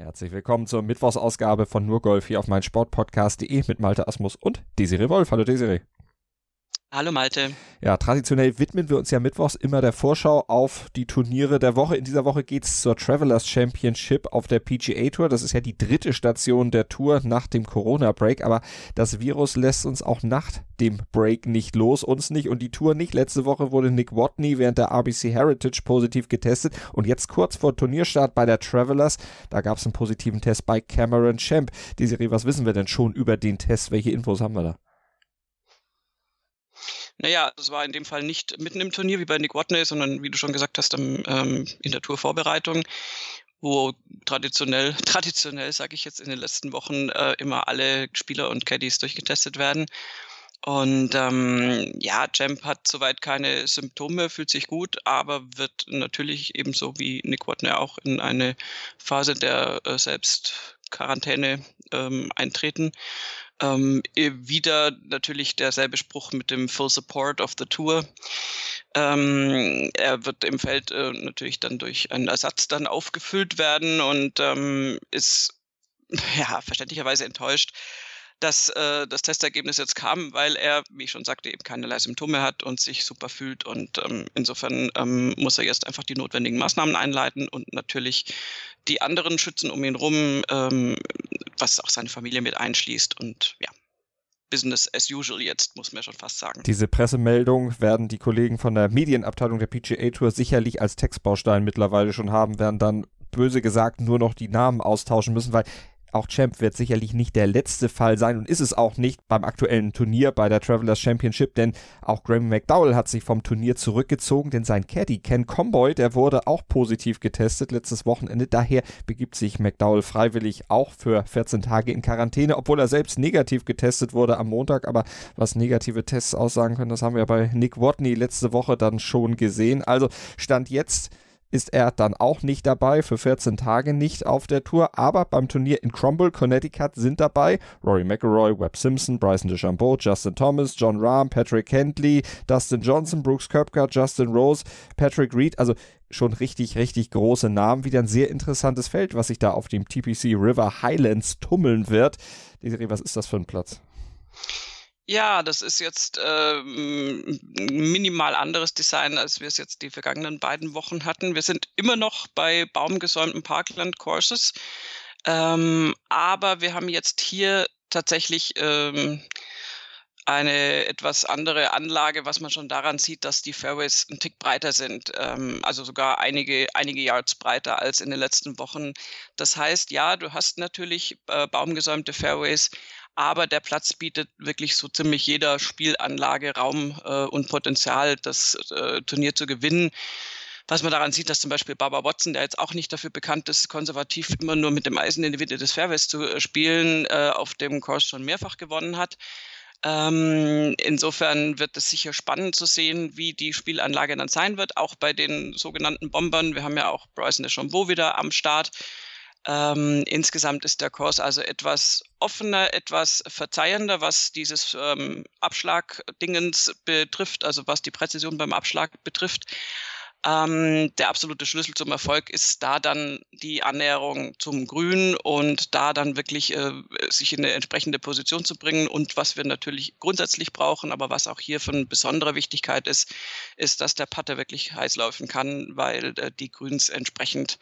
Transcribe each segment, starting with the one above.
Herzlich willkommen zur Mittwochsausgabe von Nur Golf hier auf meinsportpodcast.de mit Malte Asmus und Desiree Wolf. Hallo Desiree. Hallo Malte. Ja, traditionell widmen wir uns ja mittwochs immer der Vorschau auf die Turniere der Woche. In dieser Woche geht es zur Travelers Championship auf der PGA Tour. Das ist ja die dritte Station der Tour nach dem Corona-Break. Aber das Virus lässt uns auch nach dem Break nicht los, uns nicht und die Tour nicht. Letzte Woche wurde Nick Watney während der RBC Heritage positiv getestet. Und jetzt kurz vor Turnierstart bei der Travelers, da gab es einen positiven Test bei Cameron Champ. Desiree, was wissen wir denn schon über den Test? Welche Infos haben wir da? Naja, das war in dem Fall nicht mitten im Turnier wie bei Nick Watney, sondern wie du schon gesagt hast, am, ähm, in der Tourvorbereitung, wo traditionell, traditionell sage ich jetzt in den letzten Wochen äh, immer alle Spieler und Caddies durchgetestet werden. Und ähm, ja, Champ hat soweit keine Symptome, fühlt sich gut, aber wird natürlich ebenso wie Nick Watney auch in eine Phase der äh, Selbstquarantäne ähm, eintreten. Ähm, wieder natürlich derselbe Spruch mit dem Full Support of the Tour. Ähm, er wird im Feld äh, natürlich dann durch einen Ersatz dann aufgefüllt werden und ähm, ist ja verständlicherweise enttäuscht, dass äh, das Testergebnis jetzt kam, weil er, wie ich schon sagte, eben keinerlei Symptome hat und sich super fühlt. Und ähm, insofern ähm, muss er jetzt einfach die notwendigen Maßnahmen einleiten und natürlich die anderen schützen um ihn rum, ähm, was auch seine Familie mit einschließt. Und ja, Business as usual jetzt, muss man schon fast sagen. Diese Pressemeldung werden die Kollegen von der Medienabteilung der PGA Tour sicherlich als Textbaustein mittlerweile schon haben, werden dann böse gesagt nur noch die Namen austauschen müssen, weil auch Champ wird sicherlich nicht der letzte Fall sein und ist es auch nicht beim aktuellen Turnier bei der Travelers Championship, denn auch Graham McDowell hat sich vom Turnier zurückgezogen, denn sein Caddy Ken Comboy, der wurde auch positiv getestet letztes Wochenende. Daher begibt sich McDowell freiwillig auch für 14 Tage in Quarantäne, obwohl er selbst negativ getestet wurde am Montag. Aber was negative Tests aussagen können, das haben wir bei Nick Watney letzte Woche dann schon gesehen. Also stand jetzt ist er dann auch nicht dabei, für 14 Tage nicht auf der Tour, aber beim Turnier in Cromwell, Connecticut sind dabei Rory McIlroy, Webb Simpson, Bryson DeChambeau, Justin Thomas, John Rahm, Patrick Hentley, Dustin Johnson, Brooks Koepka, Justin Rose, Patrick Reed, also schon richtig, richtig große Namen. Wieder ein sehr interessantes Feld, was sich da auf dem TPC River Highlands tummeln wird. Desiree, was ist das für ein Platz? Ja, das ist jetzt äh, minimal anderes Design, als wir es jetzt die vergangenen beiden Wochen hatten. Wir sind immer noch bei baumgesäumten Parkland-Courses, ähm, aber wir haben jetzt hier tatsächlich ähm, eine etwas andere Anlage, was man schon daran sieht, dass die Fairways ein Tick breiter sind, ähm, also sogar einige, einige Yards breiter als in den letzten Wochen. Das heißt, ja, du hast natürlich äh, baumgesäumte Fairways, aber der Platz bietet wirklich so ziemlich jeder Spielanlage Raum äh, und Potenzial, das äh, Turnier zu gewinnen. Was man daran sieht, dass zum Beispiel Baba Watson, der jetzt auch nicht dafür bekannt ist, konservativ immer nur mit dem Eisen in die Mitte des Fairways zu äh, spielen, äh, auf dem Kurs schon mehrfach gewonnen hat. Ähm, insofern wird es sicher spannend zu sehen, wie die Spielanlage dann sein wird, auch bei den sogenannten Bombern. Wir haben ja auch Bryson DeChambeau wieder am Start. Ähm, insgesamt ist der Kurs also etwas offener, etwas verzeihender, was dieses ähm, Abschlagdingens betrifft, also was die Präzision beim Abschlag betrifft. Ähm, der absolute Schlüssel zum Erfolg ist da dann die Annäherung zum Grün und da dann wirklich äh, sich in eine entsprechende Position zu bringen. Und was wir natürlich grundsätzlich brauchen, aber was auch hier von besonderer Wichtigkeit ist, ist, dass der Putter wirklich heiß laufen kann, weil äh, die Grüns entsprechend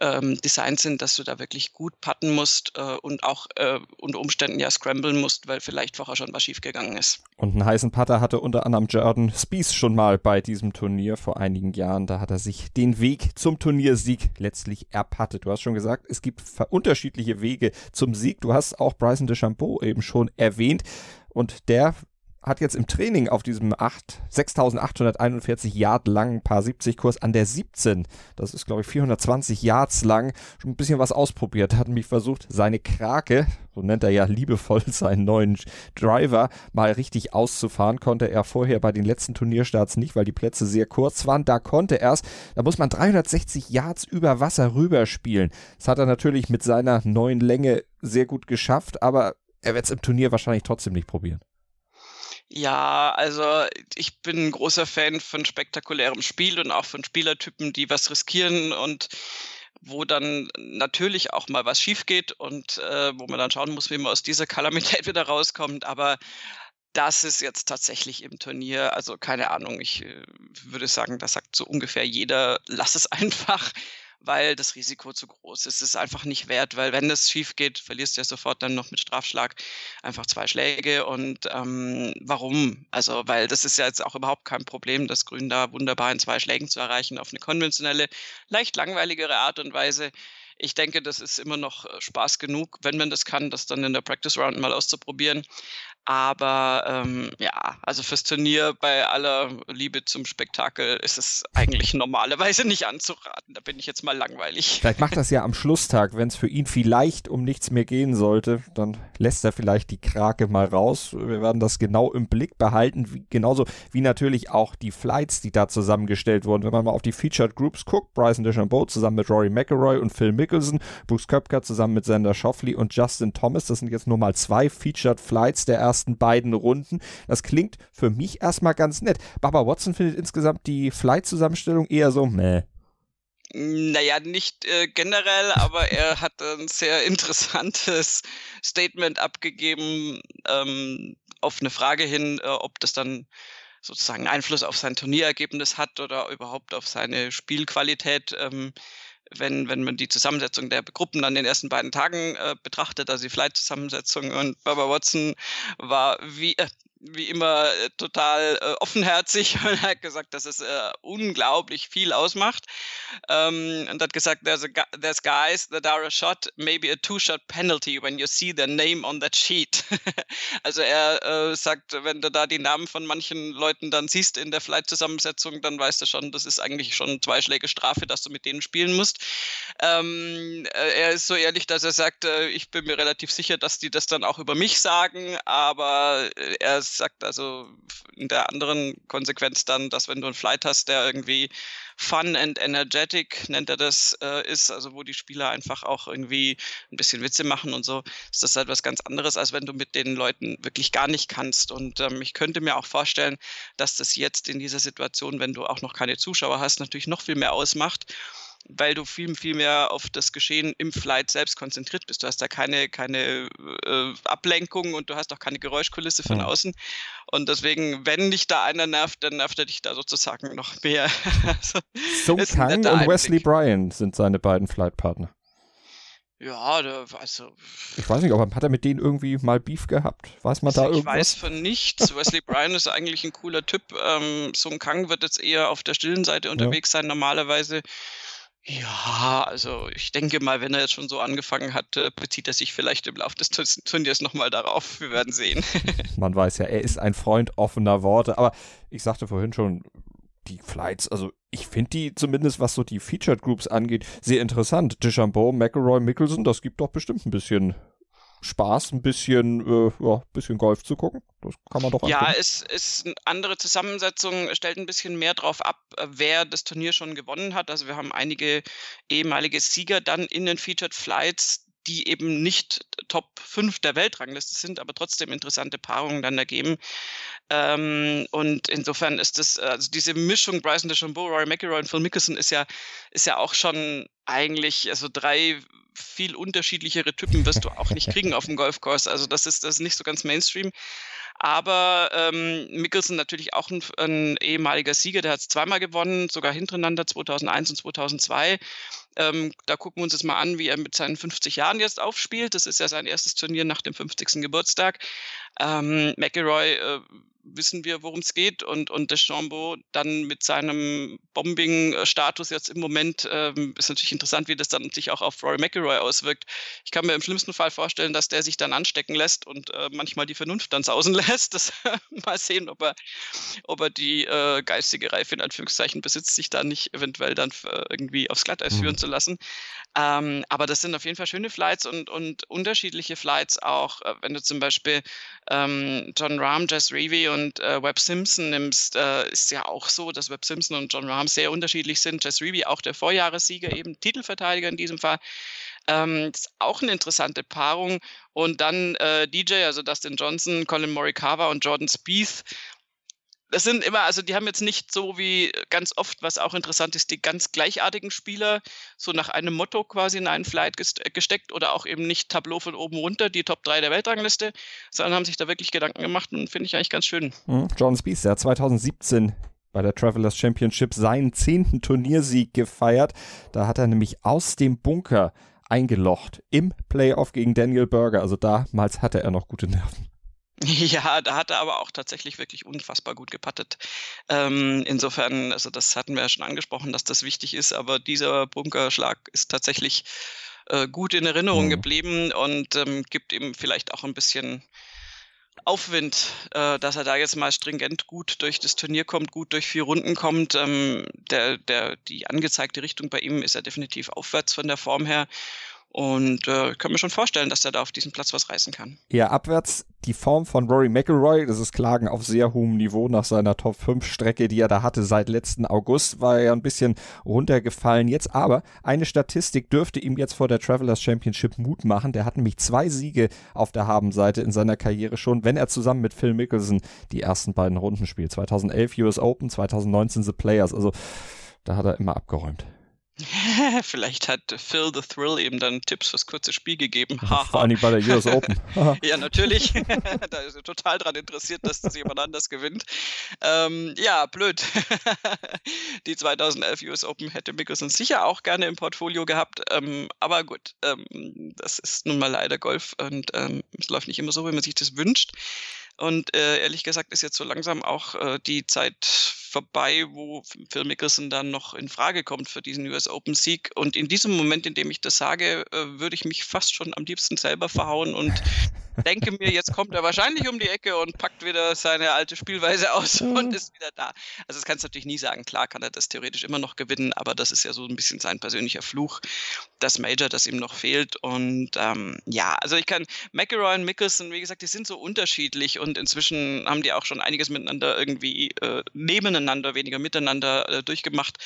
ähm, designt sind, dass du da wirklich gut putten musst äh, und auch äh, unter Umständen ja scramblen musst, weil vielleicht vorher schon was schiefgegangen ist. Und einen heißen Putter hatte unter anderem Jordan Spieth schon mal bei diesem Turnier vor einigen Jahren. Jahren. Da hat er sich den Weg zum Turniersieg letztlich erpattet. Du hast schon gesagt, es gibt unterschiedliche Wege zum Sieg. Du hast auch Bryson DeChambeau eben schon erwähnt. Und der hat jetzt im Training auf diesem 6841 Yard langen Paar 70 Kurs an der 17, das ist glaube ich 420 Yards lang, schon ein bisschen was ausprobiert, hat mich versucht, seine Krake, so nennt er ja liebevoll seinen neuen Driver, mal richtig auszufahren. Konnte er vorher bei den letzten Turnierstarts nicht, weil die Plätze sehr kurz waren. Da konnte er es. Da muss man 360 Yards über Wasser rüberspielen. Das hat er natürlich mit seiner neuen Länge sehr gut geschafft, aber er wird es im Turnier wahrscheinlich trotzdem nicht probieren. Ja, also ich bin ein großer Fan von spektakulärem Spiel und auch von Spielertypen, die was riskieren und wo dann natürlich auch mal was schief geht und äh, wo man dann schauen muss, wie man aus dieser Kalamität wieder rauskommt. Aber das ist jetzt tatsächlich im Turnier, also keine Ahnung, ich äh, würde sagen, das sagt so ungefähr jeder, lass es einfach weil das Risiko zu groß ist. Es ist einfach nicht wert, weil wenn es schief geht, verlierst du ja sofort dann noch mit Strafschlag einfach zwei Schläge. Und ähm, warum? Also, weil das ist ja jetzt auch überhaupt kein Problem, das Grün da wunderbar in zwei Schlägen zu erreichen auf eine konventionelle, leicht langweiligere Art und Weise. Ich denke, das ist immer noch äh, Spaß genug, wenn man das kann, das dann in der Practice Round mal auszuprobieren. Aber ähm, ja, also fürs Turnier bei aller Liebe zum Spektakel ist es eigentlich normalerweise nicht anzuraten. Da bin ich jetzt mal langweilig. Vielleicht macht das ja am Schlusstag, wenn es für ihn vielleicht um nichts mehr gehen sollte, dann lässt er vielleicht die Krake mal raus. Wir werden das genau im Blick behalten, wie, genauso wie natürlich auch die Flights, die da zusammengestellt wurden. Wenn man mal auf die Featured Groups guckt, Bryson DeChambeau zusammen mit Rory McElroy und Phil Mickelson, Brooks Köpker zusammen mit Sander Schoffley und Justin Thomas, das sind jetzt nur mal zwei Featured Flights der ersten ersten beiden Runden. Das klingt für mich erstmal ganz nett. Baba Watson findet insgesamt die Flight-Zusammenstellung eher so, meh. Naja, nicht äh, generell, aber er hat ein sehr interessantes Statement abgegeben ähm, auf eine Frage hin, äh, ob das dann sozusagen Einfluss auf sein Turnierergebnis hat oder überhaupt auf seine Spielqualität. Ähm, wenn, wenn man die Zusammensetzung der Gruppen in den ersten beiden Tagen äh, betrachtet, also die Flight-Zusammensetzung und Baba Watson war wie, äh, wie immer äh, total äh, offenherzig und hat gesagt, dass es äh, unglaublich viel ausmacht. Ähm, und hat gesagt, there's, a, there's guys that are a shot, maybe a two-shot penalty when you see their name on that sheet. also er äh, sagt, wenn du da die Namen von manchen Leuten dann siehst in der Flight-Zusammensetzung, dann weißt du schon, das ist eigentlich schon zwei Schläge Strafe, dass du mit denen spielen musst. Ähm, äh, er ist so ehrlich, dass er sagt, äh, ich bin mir relativ sicher, dass die das dann auch über mich sagen, aber er sagt also in der anderen Konsequenz dann, dass wenn du einen Flight hast, der irgendwie fun and energetic, nennt er das, äh, ist, also wo die Spieler einfach auch irgendwie ein bisschen Witze machen und so, ist das halt was ganz anderes, als wenn du mit den Leuten wirklich gar nicht kannst. Und ähm, ich könnte mir auch vorstellen, dass das jetzt in dieser Situation, wenn du auch noch keine Zuschauer hast, natürlich noch viel mehr ausmacht weil du viel, viel mehr auf das Geschehen im Flight selbst konzentriert bist. Du hast da keine, keine äh, Ablenkung und du hast auch keine Geräuschkulisse von ja. außen. Und deswegen, wenn dich da einer nervt, dann nervt er dich da sozusagen noch mehr. also, Sung Kang und Einblick. Wesley Bryan sind seine beiden Flightpartner. Ja, da, also. Ich weiß nicht, aber hat er mit denen irgendwie mal Beef gehabt? Weiß man also da irgendwas? Ich weiß von nichts. Wesley Bryan ist eigentlich ein cooler Typ. Ähm, Sung Kang wird jetzt eher auf der stillen Seite unterwegs ja. sein, normalerweise. Ja, also ich denke mal, wenn er jetzt schon so angefangen hat, äh, bezieht er sich vielleicht im Laufe des Turniers nochmal darauf. Wir werden sehen. Man weiß ja, er ist ein Freund offener Worte. Aber ich sagte vorhin schon, die Flights, also ich finde die zumindest, was so die Featured Groups angeht, sehr interessant. Deschambeau, McElroy, Mickelson, das gibt doch bestimmt ein bisschen Spaß, ein bisschen, äh, ja, bisschen Golf zu gucken. Das kann man doch angucken. Ja, es ist eine andere Zusammensetzung, stellt ein bisschen mehr drauf ab, äh, wer das Turnier schon gewonnen hat. Also wir haben einige ehemalige Sieger dann in den Featured Flights, die eben nicht Top 5 der Weltrangliste sind, aber trotzdem interessante Paarungen dann ergeben. Ähm, und insofern ist das, also diese Mischung Bryson DeChambeau, Rory McIlroy und Phil Mickelson ist ja, ist ja auch schon eigentlich, also drei viel unterschiedlichere Typen wirst du auch nicht kriegen auf dem Golfkurs. Also das ist, das ist nicht so ganz Mainstream. Aber ähm, Mickelson natürlich auch ein, ein ehemaliger Sieger, der hat es zweimal gewonnen, sogar hintereinander 2001 und 2002. Ähm, da gucken wir uns jetzt mal an, wie er mit seinen 50 Jahren jetzt aufspielt. Das ist ja sein erstes Turnier nach dem 50. Geburtstag. Ähm, McElroy äh, wissen wir, worum es geht. Und, und Deschambeau dann mit seinem Bombing-Status jetzt im Moment ähm, ist natürlich interessant, wie das dann sich auch auf Rory McIlroy auswirkt. Ich kann mir im schlimmsten Fall vorstellen, dass der sich dann anstecken lässt und äh, manchmal die Vernunft dann sausen lässt. Das, mal sehen, ob er, ob er die äh, geistige Reife in Anführungszeichen besitzt, sich da nicht eventuell dann äh, irgendwie aufs Glatteis mhm. führen zu lassen. Ähm, aber das sind auf jeden Fall schöne Flights und, und unterschiedliche Flights auch. Äh, wenn du zum Beispiel ähm, John Rahm, Jess Reevy und äh, Webb Simpson nimmst, äh, ist ja auch so, dass Webb Simpson und John Rahm sehr unterschiedlich sind. Jess Reevy auch der Vorjahressieger, eben Titelverteidiger in diesem Fall. Ähm, ist auch eine interessante Paarung. Und dann äh, DJ, also Dustin Johnson, Colin Morikawa und Jordan Spieth das sind immer, also die haben jetzt nicht so wie ganz oft, was auch interessant ist, die ganz gleichartigen Spieler so nach einem Motto quasi in einen Flight äh, gesteckt oder auch eben nicht Tableau von oben runter, die Top 3 der Weltrangliste, sondern haben sich da wirklich Gedanken gemacht und finde ich eigentlich ganz schön. Mhm. John Spieth, der hat 2017 bei der Travelers Championship seinen zehnten Turniersieg gefeiert. Da hat er nämlich aus dem Bunker eingelocht im Playoff gegen Daniel Berger. Also damals hatte er noch gute Nerven. Ja, da hat er aber auch tatsächlich wirklich unfassbar gut gepattet. Ähm, insofern, also das hatten wir ja schon angesprochen, dass das wichtig ist, aber dieser Bunkerschlag ist tatsächlich äh, gut in Erinnerung mhm. geblieben und ähm, gibt ihm vielleicht auch ein bisschen Aufwind, äh, dass er da jetzt mal stringent gut durch das Turnier kommt, gut durch vier Runden kommt. Ähm, der, der, die angezeigte Richtung bei ihm ist ja definitiv aufwärts von der Form her. Und äh, ich kann mir schon vorstellen, dass er da auf diesem Platz was reißen kann. Ja, abwärts die Form von Rory McIlroy, das ist Klagen auf sehr hohem Niveau nach seiner Top 5 Strecke, die er da hatte seit letzten August, war er ja ein bisschen runtergefallen jetzt. Aber eine Statistik dürfte ihm jetzt vor der Travelers Championship Mut machen. Der hat nämlich zwei Siege auf der Habenseite in seiner Karriere schon, wenn er zusammen mit Phil Mickelson die ersten beiden Runden spielt. 2011 US Open, 2019 The Players. Also da hat er immer abgeräumt. Vielleicht hat Phil the Thrill eben dann Tipps fürs kurze Spiel gegeben. Vor allem bei der US Open. ja, natürlich. da ist er total daran interessiert, dass das jemand anders gewinnt. Ähm, ja, blöd. Die 2011 US Open hätte Mickelson sicher auch gerne im Portfolio gehabt. Ähm, aber gut, ähm, das ist nun mal leider Golf und ähm, es läuft nicht immer so, wie man sich das wünscht. Und äh, ehrlich gesagt ist jetzt so langsam auch äh, die Zeit vorbei, wo Phil Mickelson dann noch in Frage kommt für diesen US Open Sieg. Und in diesem Moment, in dem ich das sage, äh, würde ich mich fast schon am liebsten selber verhauen und denke mir, jetzt kommt er wahrscheinlich um die Ecke und packt wieder seine alte Spielweise aus und ist wieder da. Also das kannst du natürlich nie sagen. Klar kann er das theoretisch immer noch gewinnen, aber das ist ja so ein bisschen sein persönlicher Fluch, das Major, das ihm noch fehlt. Und ähm, ja, also ich kann McElroy und Mickelson, wie gesagt, die sind so unterschiedlich und inzwischen haben die auch schon einiges miteinander irgendwie äh, nebeneinander, weniger miteinander äh, durchgemacht.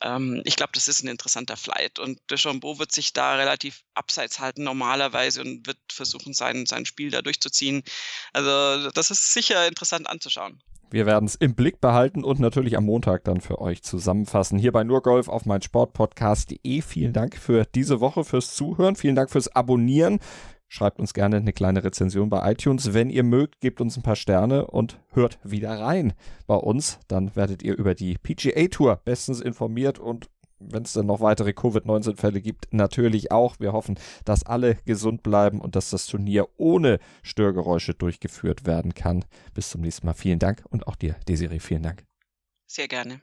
Ähm, ich glaube, das ist ein interessanter Flight und Deschambeau wird sich da relativ abseits halten normalerweise und wird versuchen, sein, sein Spiel da durchzuziehen. Also das ist sicher interessant anzuschauen. Wir werden es im Blick behalten und natürlich am Montag dann für euch zusammenfassen. Hier bei Nurgolf auf mein Sportpodcast.de. Vielen Dank für diese Woche, fürs Zuhören. Vielen Dank fürs Abonnieren. Schreibt uns gerne eine kleine Rezension bei iTunes. Wenn ihr mögt, gebt uns ein paar Sterne und hört wieder rein bei uns. Dann werdet ihr über die PGA Tour bestens informiert und wenn es dann noch weitere Covid-19-Fälle gibt, natürlich auch. Wir hoffen, dass alle gesund bleiben und dass das Turnier ohne Störgeräusche durchgeführt werden kann. Bis zum nächsten Mal. Vielen Dank und auch dir, Desiree, vielen Dank. Sehr gerne.